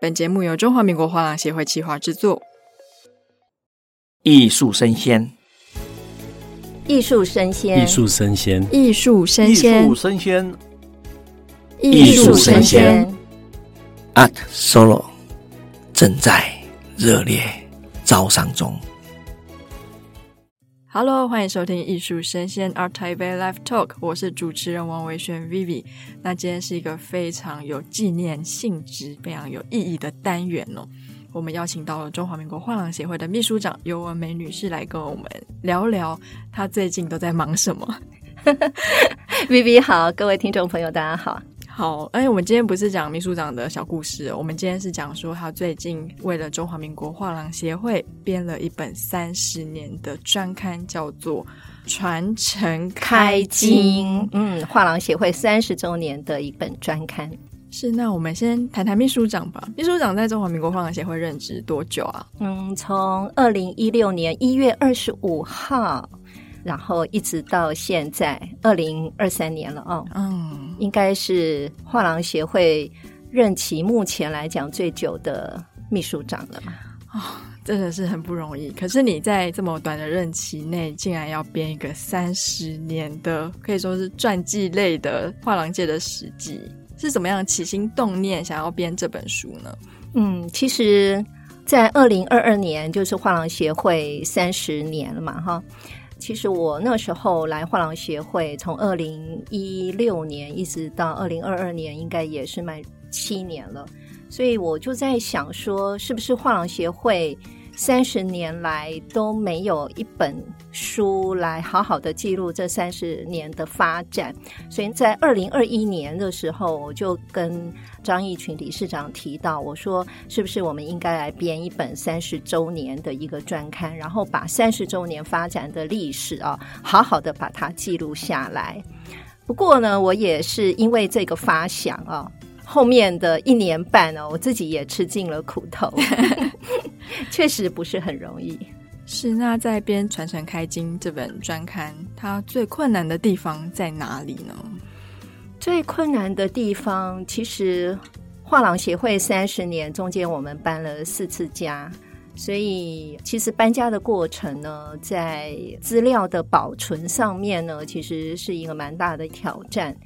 本节目由中华民国画廊协会企划制作。艺术生鲜，艺术生鲜，艺术生鲜，艺术生鲜，艺术生鲜，艺术生鲜。Art Solo 正在热烈招商中。Hello，欢迎收听艺术生鲜 Art Taipei Live Talk，我是主持人王维轩 Vivi。那今天是一个非常有纪念性质、非常有意义的单元哦。我们邀请到了中华民国画廊协会的秘书长尤文梅女士来跟我们聊聊，她最近都在忙什么。Vivi 好，各位听众朋友，大家好。好，哎，我们今天不是讲秘书长的小故事，我们今天是讲说他最近为了中华民国画廊协会编了一本三十年的专刊，叫做《传承开经》。嗯，画廊协会三十周年的一本专刊。是，那我们先谈谈秘书长吧。秘书长在中华民国画廊协会任职多久啊？嗯，从二零一六年一月二十五号。然后一直到现在，二零二三年了哦，嗯，应该是画廊协会任期目前来讲最久的秘书长了嘛？哦，真的是很不容易。可是你在这么短的任期内，竟然要编一个三十年的，可以说是传记类的画廊界的史记，是怎么样起心动念想要编这本书呢？嗯，其实，在二零二二年就是画廊协会三十年了嘛，哈。其实我那时候来画廊协会，从二零一六年一直到二零二二年，应该也是满七年了。所以我就在想说，是不是画廊协会三十年来都没有一本书来好好的记录这三十年的发展？所以在二零二一年的时候，我就跟张义群理事长提到，我说是不是我们应该来编一本三十周年的一个专刊，然后把三十周年发展的历史啊，好好的把它记录下来。不过呢，我也是因为这个发想啊。后面的一年半呢，我自己也吃尽了苦头，确实不是很容易。是，那在编《传承开经》这本专刊，它最困难的地方在哪里呢？最困难的地方，其实画廊协会三十年中间，我们搬了四次家，所以其实搬家的过程呢，在资料的保存上面呢，其实是一个蛮大的挑战。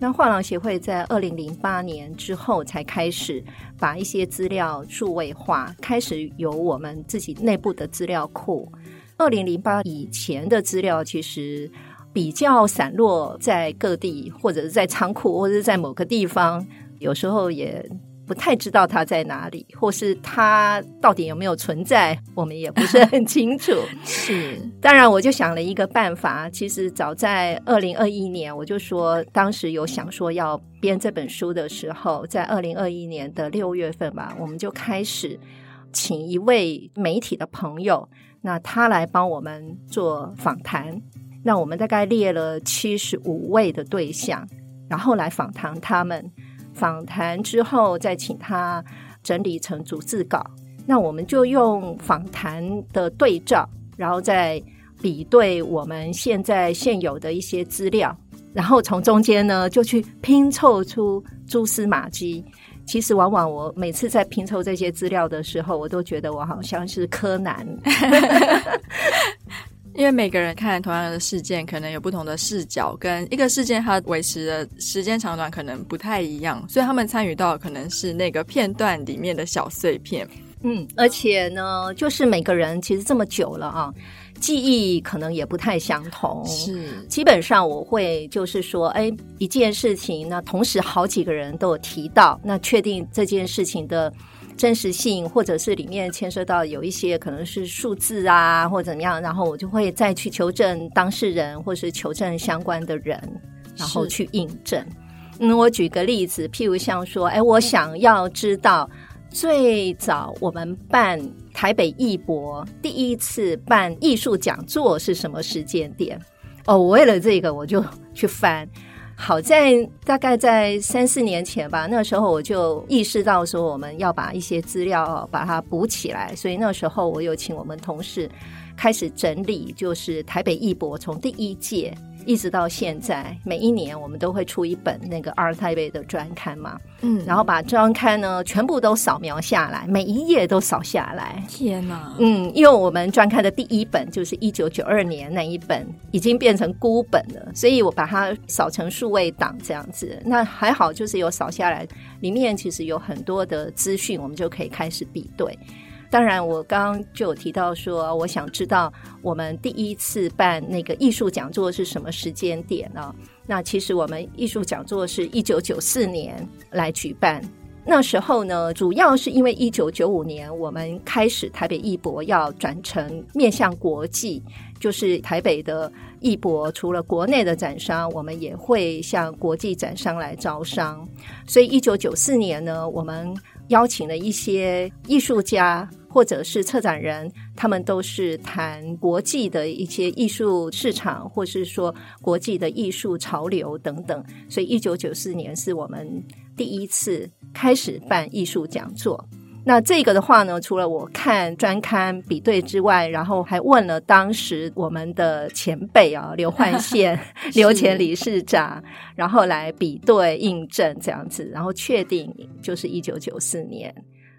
那画廊协会在二零零八年之后才开始把一些资料数位化，开始有我们自己内部的资料库。二零零八以前的资料其实比较散落在各地，或者是在仓库，或者是在某个地方，有时候也。不太知道它在哪里，或是它到底有没有存在，我们也不是很清楚。是，当然我就想了一个办法。其实早在二零二一年，我就说，当时有想说要编这本书的时候，在二零二一年的六月份吧，我们就开始请一位媒体的朋友，那他来帮我们做访谈。那我们大概列了七十五位的对象，然后来访谈他们。访谈之后，再请他整理成逐字稿。那我们就用访谈的对照，然后再比对我们现在现有的一些资料，然后从中间呢，就去拼凑出蛛丝马迹。其实，往往我每次在拼凑这些资料的时候，我都觉得我好像是柯南。因为每个人看同样的事件，可能有不同的视角，跟一个事件它维持的时间长短可能不太一样，所以他们参与到可能是那个片段里面的小碎片。嗯，而且呢，就是每个人其实这么久了啊，记忆可能也不太相同。是，基本上我会就是说，哎，一件事情，那同时好几个人都有提到，那确定这件事情的。真实性，或者是里面牵涉到有一些可能是数字啊，或者怎么样，然后我就会再去求证当事人，或是求证相关的人，然后去印证。嗯，我举个例子，譬如像说，哎，我想要知道最早我们办台北艺博第一次办艺术讲座是什么时间点？哦，我为了这个，我就去翻。好在大概在三四年前吧，那时候我就意识到说我们要把一些资料把它补起来，所以那时候我有请我们同事开始整理，就是台北艺博从第一届一直到现在，每一年我们都会出一本那个 ART TAIPEI 的专刊嘛，嗯，然后把专刊呢全部都扫描下来，每一页都扫下来。天哪，嗯，因为我们专刊的第一本就是一九九二年那一本，已经变成孤本了，所以我把它扫成数位档这样子。那还好，就是有扫下来，里面其实有很多的资讯，我们就可以开始比对。当然，我刚刚就有提到说，我想知道我们第一次办那个艺术讲座是什么时间点呢？那其实我们艺术讲座是一九九四年来举办，那时候呢，主要是因为一九九五年我们开始台北艺博要转成面向国际，就是台北的艺博除了国内的展商，我们也会向国际展商来招商，所以一九九四年呢，我们邀请了一些艺术家。或者是策展人，他们都是谈国际的一些艺术市场，或是说国际的艺术潮流等等。所以，一九九四年是我们第一次开始办艺术讲座。那这个的话呢，除了我看专刊比对之外，然后还问了当时我们的前辈啊，刘焕宪、刘前理事长，然后来比对印证这样子，然后确定就是一九九四年。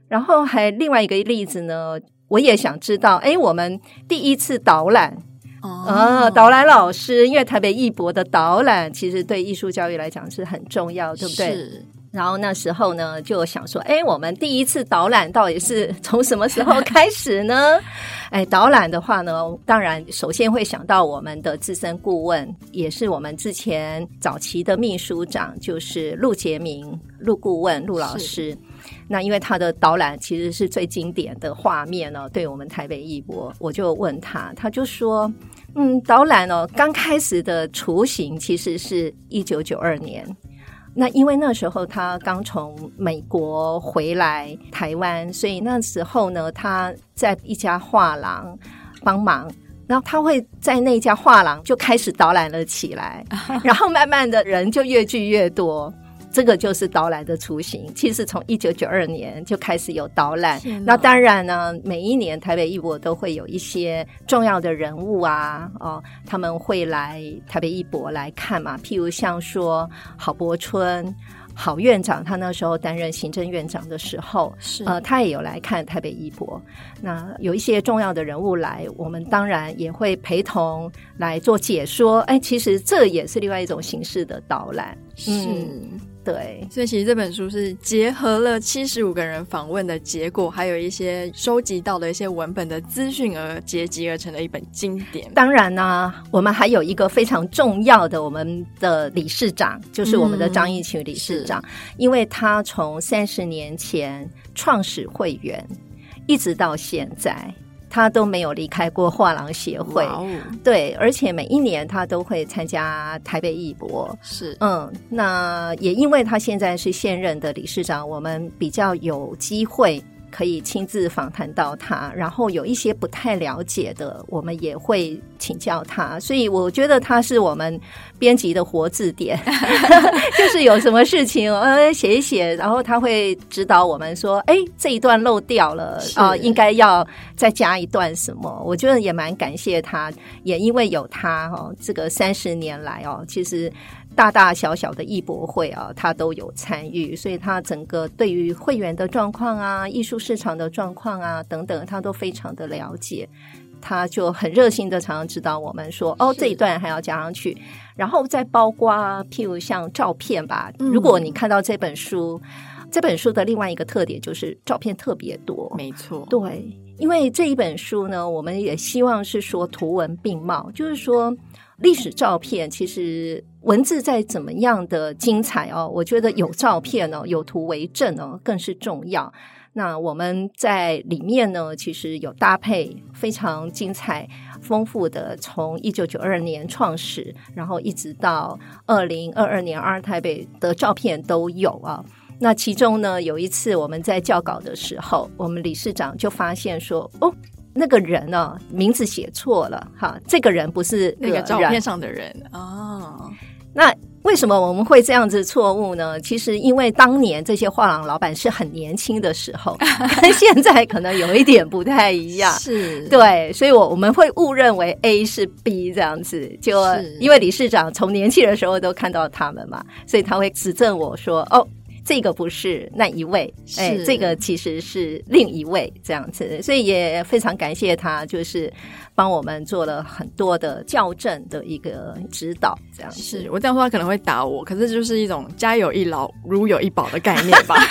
然后还另外一个例子呢，我也想知道，哎，我们第一次导览，哦，啊，导览老师，因为台北艺博的导览其实对艺术教育来讲是很重要，对不对？是。然后那时候呢，就想说，哎，我们第一次导览到底是 从什么时候开始呢？哎，导览的话呢，当然首先会想到我们的资深顾问，也是我们之前早期的秘书长，就是陆杰明陆顾问陆老师。那因为他的导览其实是最经典的画面呢，对我们台北艺博，我就问他，他就说，嗯，导览哦，刚开始的雏形其实是一九九二年，那因为那时候他刚从美国回来台湾，所以那时候呢，他在一家画廊帮忙，然后他会在那家画廊就开始导览了起来，然后慢慢的人就越聚越多。这个就是导览的雏形，其实从一九九二年就开始有导览。那当然呢，每一年台北艺博都会有一些重要的人物啊，哦，他们会来台北艺博来看嘛。譬如像说郝柏村，郝院长，他那时候担任行政院长的时候，是呃，他也有来看台北艺博。那有一些重要的人物来，我们当然也会陪同来做解说。哎，其实这也是另外一种形式的导览。是。嗯对，所以其实这本书是结合了七十五个人访问的结果，还有一些收集到的一些文本的资讯而结集而成的一本经典。当然呢、啊，我们还有一个非常重要的我们的理事长，就是我们的张义群理事长，嗯、因为他从三十年前创始会员，一直到现在。他都没有离开过画廊协会.对，而且每一年他都会参加台北艺博，是，嗯，那也因为他现在是现任的理事长，我们比较有机会。可以亲自访谈到他，然后有一些不太了解的，我们也会请教他。所以我觉得他是我们编辑的活字典，就是有什么事情呃写一写，然后他会指导我们说：“哎，这一段漏掉了啊，呃，应该要再加一段什么。”我觉得也蛮感谢他，也因为有他哦，这个三十年来哦，其实。大大小小的艺博会啊，他都有参与，所以他整个对于会员的状况啊、艺术市场的状况啊等等，他都非常的了解。他就很热心的常常指导我们说：“哦，这一段还要加上去。”然后再包括譬如像照片吧，嗯，如果你看到这本书，这本书的另外一个特点就是照片特别多。没错，对，因为这一本书呢，我们也希望是说图文并茂，就是说。历史照片其实文字再怎么样的精彩哦，我觉得有照片哦，有图为证哦，更是重要。那我们在里面呢，其实有搭配非常精彩、丰富的，从一九九二年创始，然后一直到二零二二年 ART TAIPEI 的照片都有啊。那其中呢，有一次我们在校稿的时候，我们理事长就发现说，哦。那个人呢、名字写错了哈，这个人不是那个照片上的人哦。那为什么我们会这样子错误呢？其实因为当年这些画廊老板是很年轻的时候，跟 现在可能有一点不太一样。是，对，所以我我们会误认为 A 是 B 这样子，就因为理事长从年轻的时候都看到他们嘛，所以他会指正我说：“哦。”这个不是那一位，哎，这个其实是另一位这样子，所以也非常感谢他，就是帮我们做了很多的校正的一个指导，这样子。是我这样说，他可能会打我，可是就是一种家有一老，如有一宝的概念吧。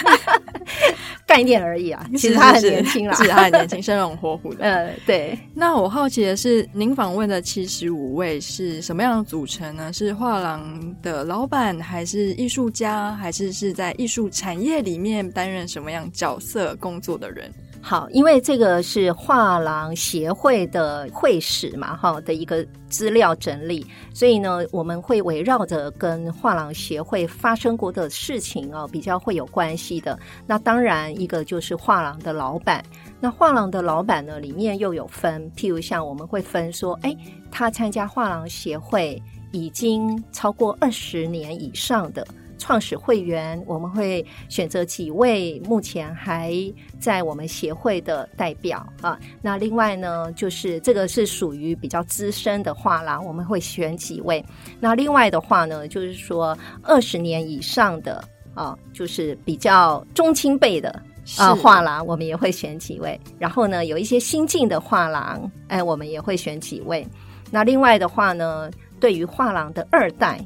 概念而已啊，其实他很年轻啦，是，他很年轻，生龙活虎的。呃，对。那我好奇的是，您访问的七十五位是什么样的组成呢？是画廊的老板，还是艺术家，还是是在艺术产业里面担任什么样角色工作的人？好，因为这个是画廊协会的会史嘛，哈的一个资料整理，所以呢，我们会围绕着跟画廊协会发生过的事情哦，比较会有关系的。那当然，一个就是画廊的老板。那画廊的老板呢，里面又有分，譬如像我们会分说，哎，他参加画廊协会已经超过二十年以上的。创始会员，我们会选择几位目前还在我们协会的代表啊。那另外呢，就是这个是属于比较资深的画廊，我们会选几位。那另外的话呢，就是说二十年以上的啊，就是比较中青辈的啊画廊，我们也会选几位。然后呢，有一些新进的画廊，哎，我们也会选几位。那另外的话呢，对于画廊的二代。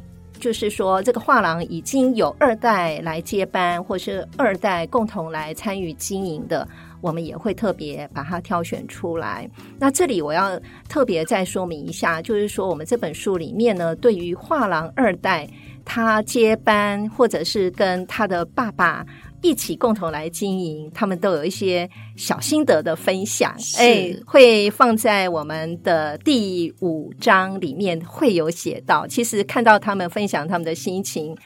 就是说，这个画廊已经有二代来接班，或是二代共同来参与经营的，我们也会特别把它挑选出来。那这里我要特别再说明一下，就是说我们这本书里面呢，对于画廊二代他接班，或者是跟他的爸爸。一起共同来经营，他们都有一些小心得的分享，哎，会放在我们的第五章里面会有写到。其实看到他们分享他们的心情。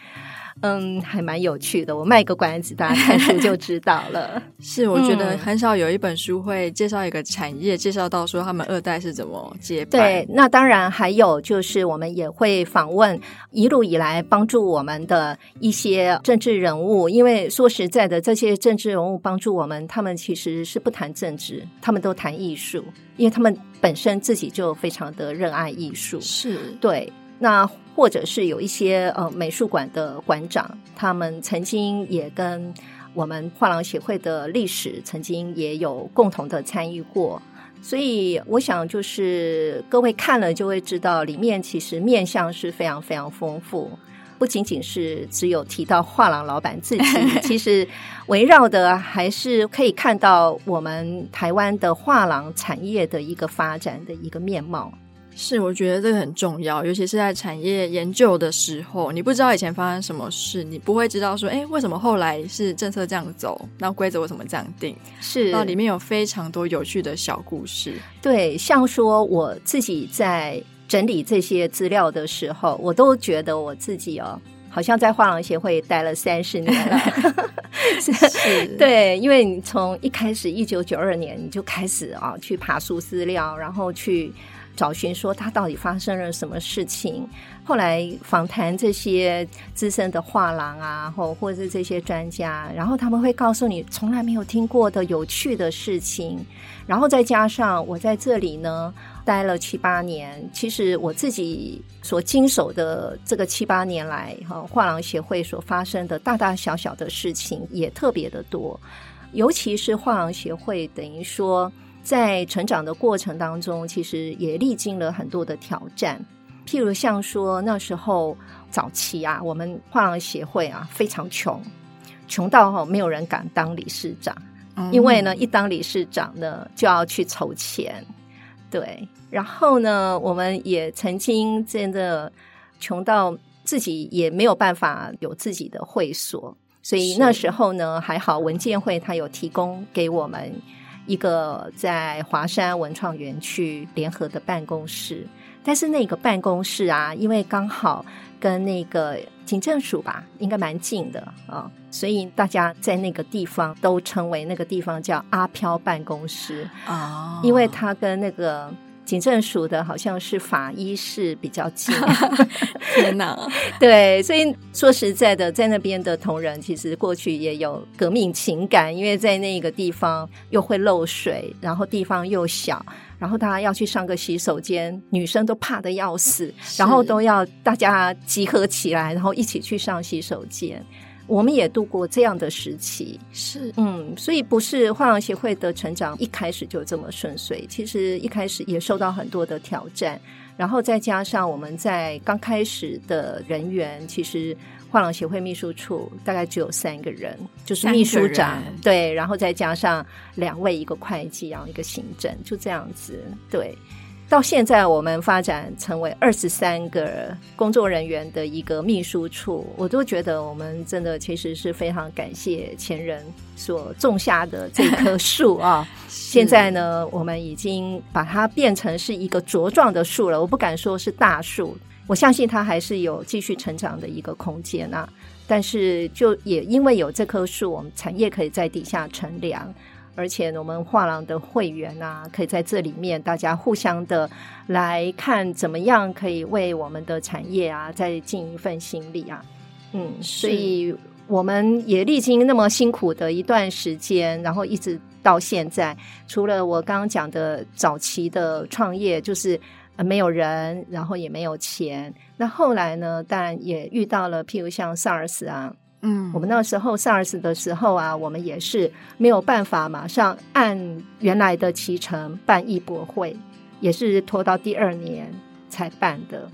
嗯，还蛮有趣的。我卖个关子，大家看书就知道了。是，我觉得很少有一本书会介绍一个产业，介绍到说他们二代是怎么接班。对，那当然还有就是我们也会访问一路以来帮助我们的一些政治人物，因为说实在的，这些政治人物帮助我们，他们其实是不谈政治，他们都谈艺术，因为他们本身自己就非常的热爱艺术。是，对。那或者是有一些呃美术馆的馆长，他们曾经也跟我们画廊协会的历史曾经也有共同的参与过，所以我想就是各位看了就会知道，里面其实面相是非常非常丰富，不仅仅是只有提到画廊老板自己，其实围绕的还是可以看到我们台湾的画廊产业的一个发展的一个面貌。是，我觉得这个很重要，尤其是在产业研究的时候，你不知道以前发生什么事，你不会知道说，哎，为什么后来是政策这样走，那规则为什么这样定？是，然后里面有非常多有趣的小故事。对，像说我自己在整理这些资料的时候，我都觉得我自己哦，好像在画廊协会待了三十年了。是，对，因为你从一开始一九九二年你就开始啊、哦，去爬书资料，然后去。找寻说他到底发生了什么事情，后来访谈这些资深的画廊啊，或或者是这些专家，然后他们会告诉你从来没有听过的有趣的事情，然后再加上我在这里呢待了七八年，其实我自己所经手的这个七八年来哈画廊协会所发生的大大小小的事情也特别的多，尤其是画廊协会等于说。在成长的过程当中，其实也历经了很多的挑战。譬如像说那时候早期啊，我们画廊协会啊非常穷，穷到哈没有人敢当理事长，嗯、因为呢一当理事长呢就要去筹钱，对。然后呢，我们也曾经真的穷到自己也没有办法有自己的会所，所以那时候呢还好文建会他有提供给我们。一个在华山文创园区联合的办公室，但是那个办公室啊，因为刚好跟那个警政署吧，应该蛮近的啊，所以大家在那个地方都称为那个地方叫阿飘办公室啊，因为他跟那个警政署的好像是法医室比较近。天哪！对，所以说实在的，在那边的同仁其实过去也有革命情感，因为在那个地方又会漏水，然后地方又小。然后大家要去上个洗手间，女生都怕得要死，然后都要大家集合起来，然后一起去上洗手间。我们也度过这样的时期，是嗯，所以不是画廊协会的成长一开始就这么顺遂，其实一开始也受到很多的挑战，然后再加上我们在刚开始的人员，其实。画廊协会秘书处大概只有三个人，就是秘书长对，然后再加上两位，一个会计，然后一个行政，就这样子。对，到现在我们发展成为二十三个工作人员的一个秘书处，我都觉得我们真的其实是非常感谢前人所种下的这棵树啊。现在呢，我们已经把它变成是一个茁壮的树了，我不敢说是大树。我相信它还是有继续成长的一个空间啊，但是就也因为有这棵树，我们产业可以在底下乘凉，而且我们画廊的会员啊，可以在这里面大家互相的来看怎么样可以为我们的产业啊再尽一份心力啊，嗯，所以我们也历经那么辛苦的一段时间，然后一直到现在，除了我刚刚讲的早期的创业，就是。呃，没有人，然后也没有钱。那后来呢？当然也遇到了，譬如像 SARS 啊，嗯，我们那时候 SARS 的时候啊，我们也是没有办法马上按原来的期程办艺博会，也是拖到第二年才办的。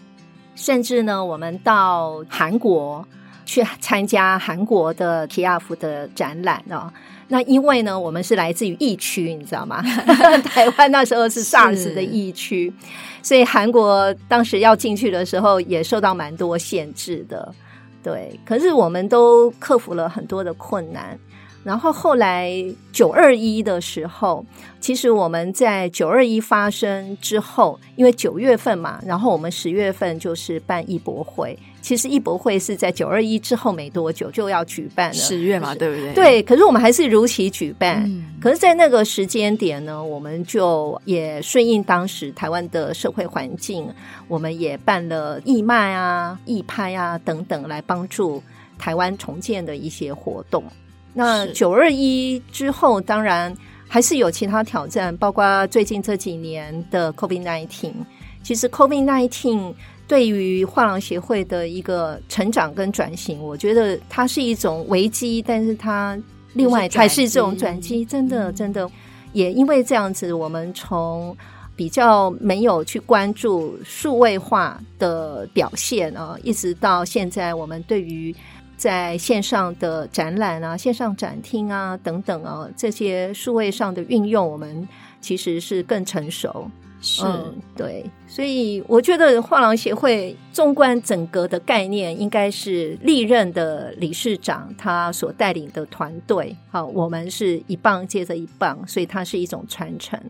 甚至呢，我们到韩国去参加韩国的 TIAF 的展览啊。那因为呢，我们是来自于疫区，你知道吗？台湾那时候是 SARS 的疫区，所以韩国当时要进去的时候也受到蛮多限制的。对，可是我们都克服了很多的困难。然后后来九二一的时候，其实我们在九二一发生之后，因为九月份嘛，然后我们十月份就是办艺博会。其实艺博会是在九二一之后没多久就要举办了，十月嘛，对不对？对，可是我们还是如期举办。嗯、可是，在那个时间点呢，我们就也顺应当时台湾的社会环境，我们也办了义卖啊、义拍啊等等，来帮助台湾重建的一些活动。那九二一之后，当然还是有其他挑战，包括最近这几年的 COVID-19。其实 COVID-19 对于画廊协会的一个成长跟转型，我觉得它是一种危机，但是它另外才是这种转机。真的，真的，也因为这样子，我们从比较没有去关注数位化的表现啊，一直到现在，我们对于在线上的展览啊、线上展厅啊等等啊，这些数位上的运用，我们其实是更成熟。是、嗯，对，所以我觉得画廊协会纵观整个的概念，应该是历任的理事长他所带领的团队。好，我们是一棒接着一棒，所以它是一种传承。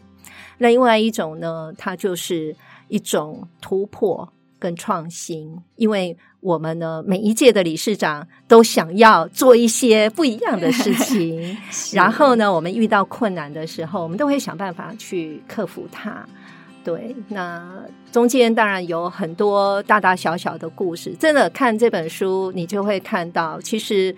那另外一种呢，它就是一种突破跟创新，因为。我们呢，每一届的理事长都想要做一些不一样的事情，然后呢，我们遇到困难的时候，我们都会想办法去克服它。对，那中间当然有很多大大小小的故事。真的看这本书，你就会看到，其实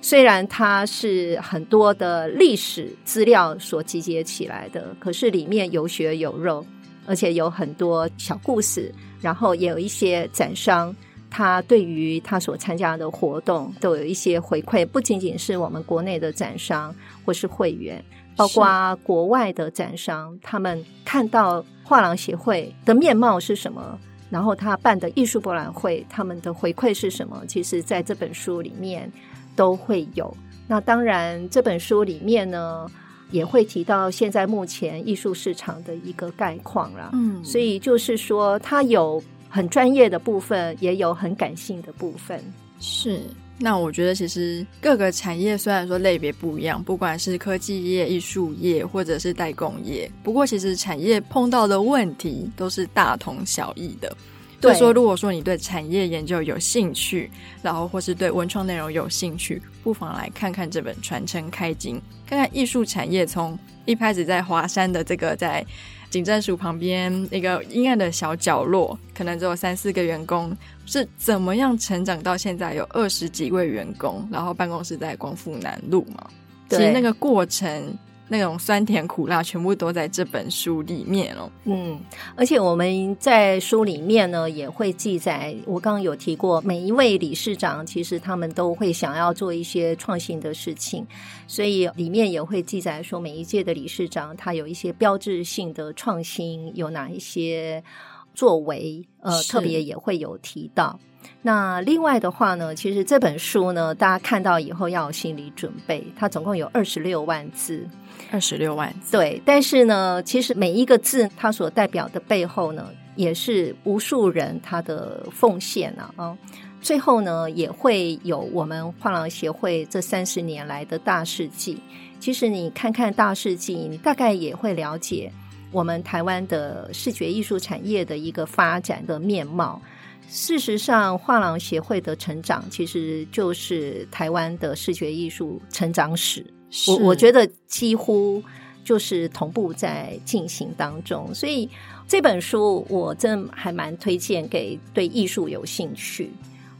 虽然它是很多的历史资料所集结起来的，可是里面有血有肉，而且有很多小故事，然后也有一些展商。他对于他所参加的活动都有一些回馈，不仅仅是我们国内的展商或是会员，包括国外的展商，他们看到画廊协会的面貌是什么，然后他办的艺术博览会，他们的回馈是什么，其实在这本书里面都会有。那当然，这本书里面呢，也会提到现在目前艺术市场的一个概况啦。嗯，所以就是说，他有。很专业的部分，也有很感性的部分。是，那我觉得其实各个产业虽然说类别不一样，不管是科技业、艺术业，或者是代工业，不过其实产业碰到的问题都是大同小异的。对，所以说，如果说你对产业研究有兴趣，然后或是对文创内容有兴趣，不妨来看看这本《传承开经》，看看艺术产业从一开始在华山的这个在警政署旁边一个阴暗的小角落，可能只有三四个员工，是怎么样成长到现在有二十几位员工，然后办公室在光复南路嘛？其实那个过程。那种酸甜苦辣全部都在这本书里面哦。嗯，而且我们在书里面呢也会记载，我刚刚有提过，每一位理事长其实他们都会想要做一些创新的事情，所以里面也会记载说每一届的理事长他有一些标志性的创新有哪一些作为，呃，特别也会有提到。那另外的话呢，其实这本书呢，大家看到以后要有心理准备，它总共有二十六万字。二十六万字，对，但是呢，其实每一个字它所代表的背后呢，也是无数人他的奉献啊啊！最后呢，也会有我们画廊协会这三十年来的大事记。其实你看看大事记，你大概也会了解我们台湾的视觉艺术产业的一个发展的面貌。事实上，画廊协会的成长，其实就是台湾的视觉艺术成长史。我我觉得几乎就是同步在进行当中，所以这本书我真的还蛮推荐给对艺术有兴趣，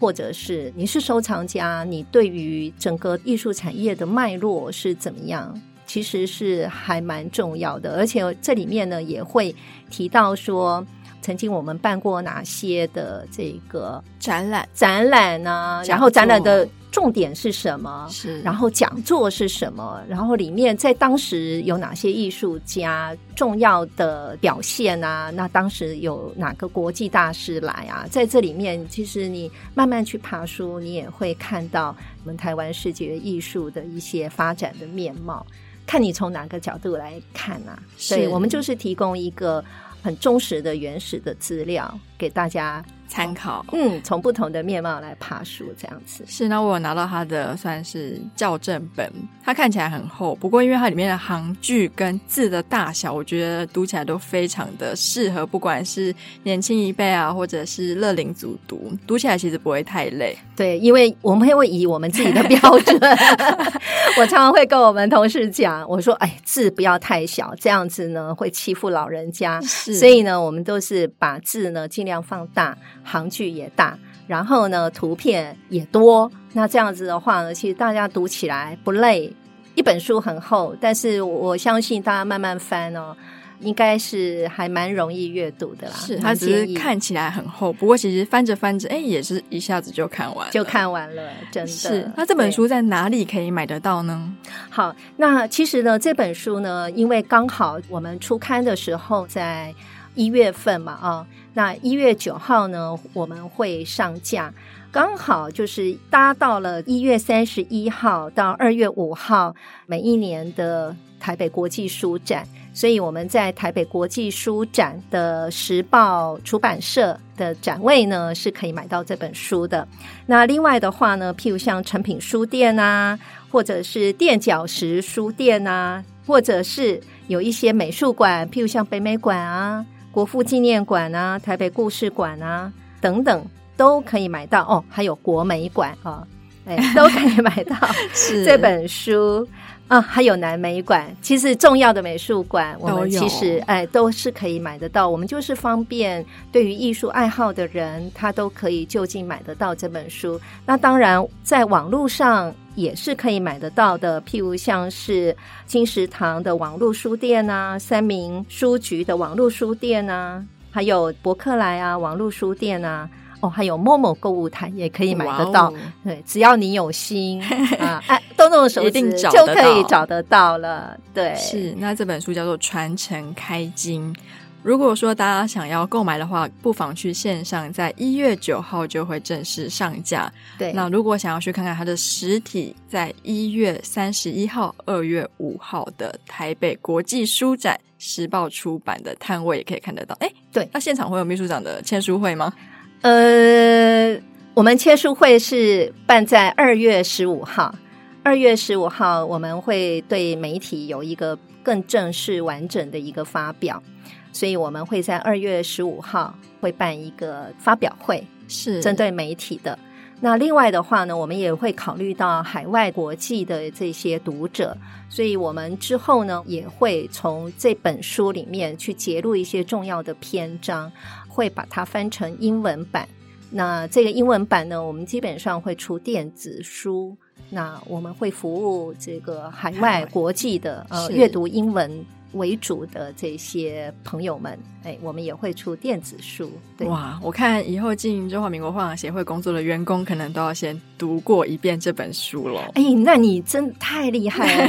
或者是你是收藏家，你对于整个艺术产业的脉络是怎么样，其实是还蛮重要的。而且这里面呢也会提到说，曾经我们办过哪些的这个展览、展览呢？然后展览的。重点是什么？是，然后讲座是什么？然后里面在当时有哪些艺术家重要的表现啊？那当时有哪个国际大师来啊？在这里面，其实你慢慢去爬书，你也会看到我们台湾视觉艺术的一些发展的面貌。看你从哪个角度来看啊？所以我们就是提供一个很忠实的原始的资料给大家。参考，嗯，从不同的面貌来爬书，这样子是。那我有拿到他的算是校正本，它看起来很厚，不过因为它里面的行距跟字的大小，我觉得读起来都非常的适合，不管是年轻一辈啊，或者是乐龄组读，读起来其实不会太累。对，因为我们会以我们自己的 标准，我常常会跟我们同事讲，我说：“哎，字不要太小，这样子呢会欺负老人家。”所以呢，我们都是把字呢尽量放大。行距也大，然后呢，图片也多。那这样子的话呢，其实大家读起来不累。一本书很厚，但是我相信大家慢慢翻哦，应该是还蛮容易阅读的啦。是，它只是看起来很厚，不过其实翻着翻着，哎，也是一下子就看完了，就看完了，真的。是，那这本书在哪里可以买得到呢？好，那其实呢，这本书呢，因为刚好我们出刊的时候在一月份嘛，啊、那一月九号呢，我们会上架，刚好就是搭到了一月三十一号到二月五号每一年的台北国际书展，所以我们在台北国际书展的时报出版社的展位呢，是可以买到这本书的。那另外的话呢，譬如像诚品书店啊，或者是垫脚石书店啊，或者是有一些美术馆，譬如像北美馆啊。国父纪念馆啊，台北故事馆啊，等等都可以买到哦。还有国美馆啊，哎，都可以买到 这本书啊。还有南美馆，其实重要的美术馆，我们其实哎都是可以买得到。我们就是方便对于艺术爱好的人，他都可以就近买得到这本书。那当然，在网络上。也是可以买得到的，譬如像是金石堂的网络书店啊，三明书局的网络书店啊，还有博客来啊网络书店啊，哦，还有 Momo 购物台也可以买得到。哦、对，只要你有心 啊，哎，动动手指就可以找得到了。对，是。那这本书叫做《传承开经》。如果说大家想要购买的话，不妨去线上，在一月九号就会正式上架。对，那如果想要去看看它的实体，在一月三十一号、二月五号的台北国际书展时报出版的摊位也可以看得到。哎，对，那现场会有秘书长的签书会吗？呃，我们签书会是办在二月十五号，二月十五号我们会对媒体有一个更正式、完整的一个发表。所以我们会在二月十五号会办一个发表会，是针对媒体的。那另外的话呢，我们也会考虑到海外国际的这些读者，所以我们之后呢也会从这本书里面去揭露一些重要的篇章，会把它翻成英文版。那这个英文版呢，我们基本上会出电子书。那我们会服务这个海外国际的呃阅读英文为主的这些朋友们，哎，我们也会出电子书。对。哇，我看以后进中华民国画廊协会工作的员工，可能都要先读过一遍这本书了。哎，那你真太厉害了，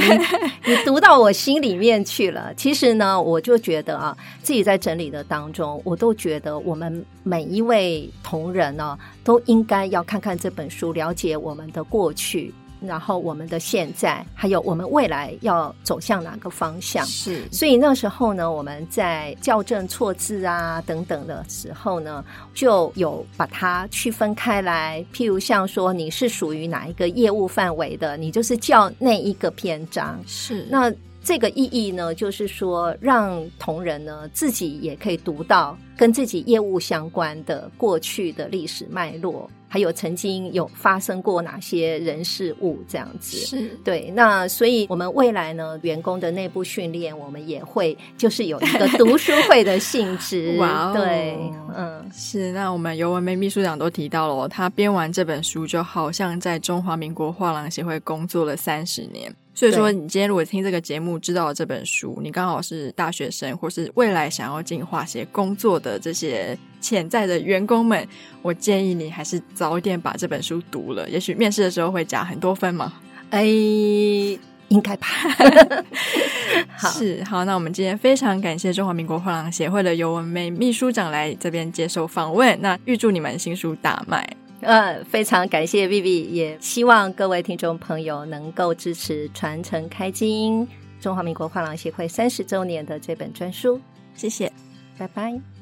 你 你读到我心里面去了。其实呢，我就觉得啊，自己在整理的当中，我都觉得我们每一位同仁呢，都应该要看看这本书，了解我们的过去。然后我们的现在，还有我们未来要走向哪个方向？是，所以那时候呢，我们在校正错字啊等等的时候呢，就有把它区分开来。譬如像说，你是属于哪一个业务范围的，你就是叫那一个篇章。是，那这个意义呢，就是说让同仁呢自己也可以读到跟自己业务相关的过去的历史脉络。还有曾经有发生过哪些人事物这样子？是对。那所以我们未来呢，员工的内部训练，我们也会就是有一个读书会的性质。哇、哦，对，嗯，是。那我们尤文梅秘书长都提到了，他编完这本书，就好像在中华民国画廊协会工作了三十年。所以说，你今天如果听这个节目，知道了这本书，你刚好是大学生，或是未来想要进化学工作的这些潜在的员工们，我建议你还是早一点把这本书读了，也许面试的时候会加很多分嘛。哎，应该吧。好是好，那我们今天非常感谢中华民国画廊协会的尤文玫秘书长来这边接受访问，那预祝你们新书大卖。呃，非常感谢 Vivi，也希望各位听众朋友能够支持传承开经中华民国画廊协会三十周年的这本专书，谢谢，拜拜。